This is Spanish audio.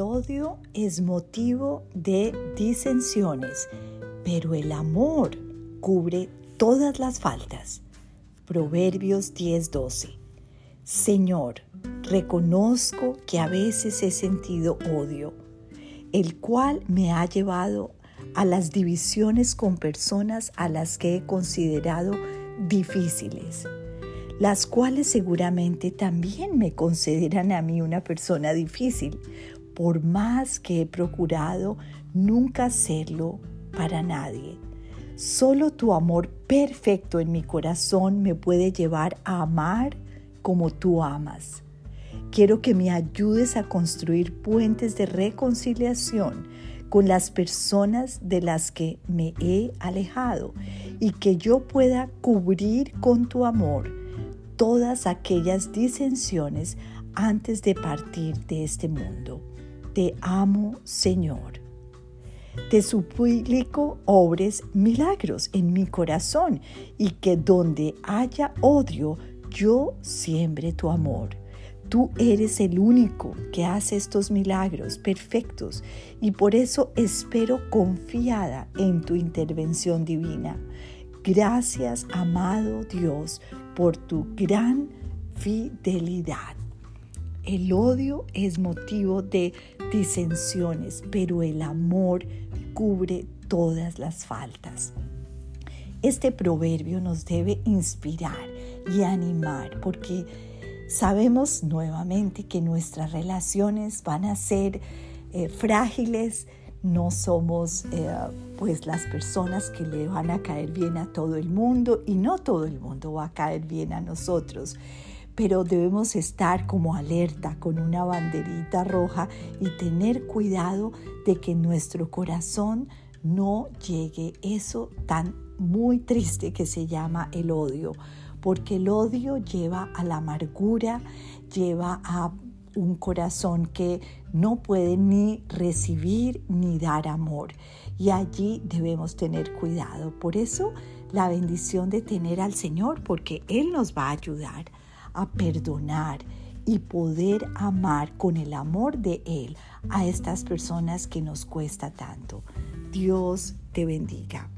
odio es motivo de disensiones, pero el amor cubre todas las faltas. Proverbios 10:12. Señor, reconozco que a veces he sentido odio, el cual me ha llevado a las divisiones con personas a las que he considerado difíciles, las cuales seguramente también me consideran a mí una persona difícil, por más que he procurado nunca serlo para nadie. Solo tu amor perfecto en mi corazón me puede llevar a amar como tú amas. Quiero que me ayudes a construir puentes de reconciliación con las personas de las que me he alejado y que yo pueda cubrir con tu amor todas aquellas disensiones antes de partir de este mundo. Te amo, Señor. Te suplico obres milagros en mi corazón y que donde haya odio, yo siembre tu amor. Tú eres el único que hace estos milagros perfectos y por eso espero confiada en tu intervención divina. Gracias, amado Dios, por tu gran fidelidad. El odio es motivo de disensiones, pero el amor cubre todas las faltas. Este proverbio nos debe inspirar y animar porque Sabemos nuevamente que nuestras relaciones van a ser eh, frágiles, no somos eh, pues las personas que le van a caer bien a todo el mundo y no todo el mundo va a caer bien a nosotros. Pero debemos estar como alerta con una banderita roja y tener cuidado de que nuestro corazón no llegue eso tan muy triste que se llama el odio porque el odio lleva a la amargura, lleva a un corazón que no puede ni recibir ni dar amor. Y allí debemos tener cuidado. Por eso la bendición de tener al Señor, porque Él nos va a ayudar a perdonar y poder amar con el amor de Él a estas personas que nos cuesta tanto. Dios te bendiga.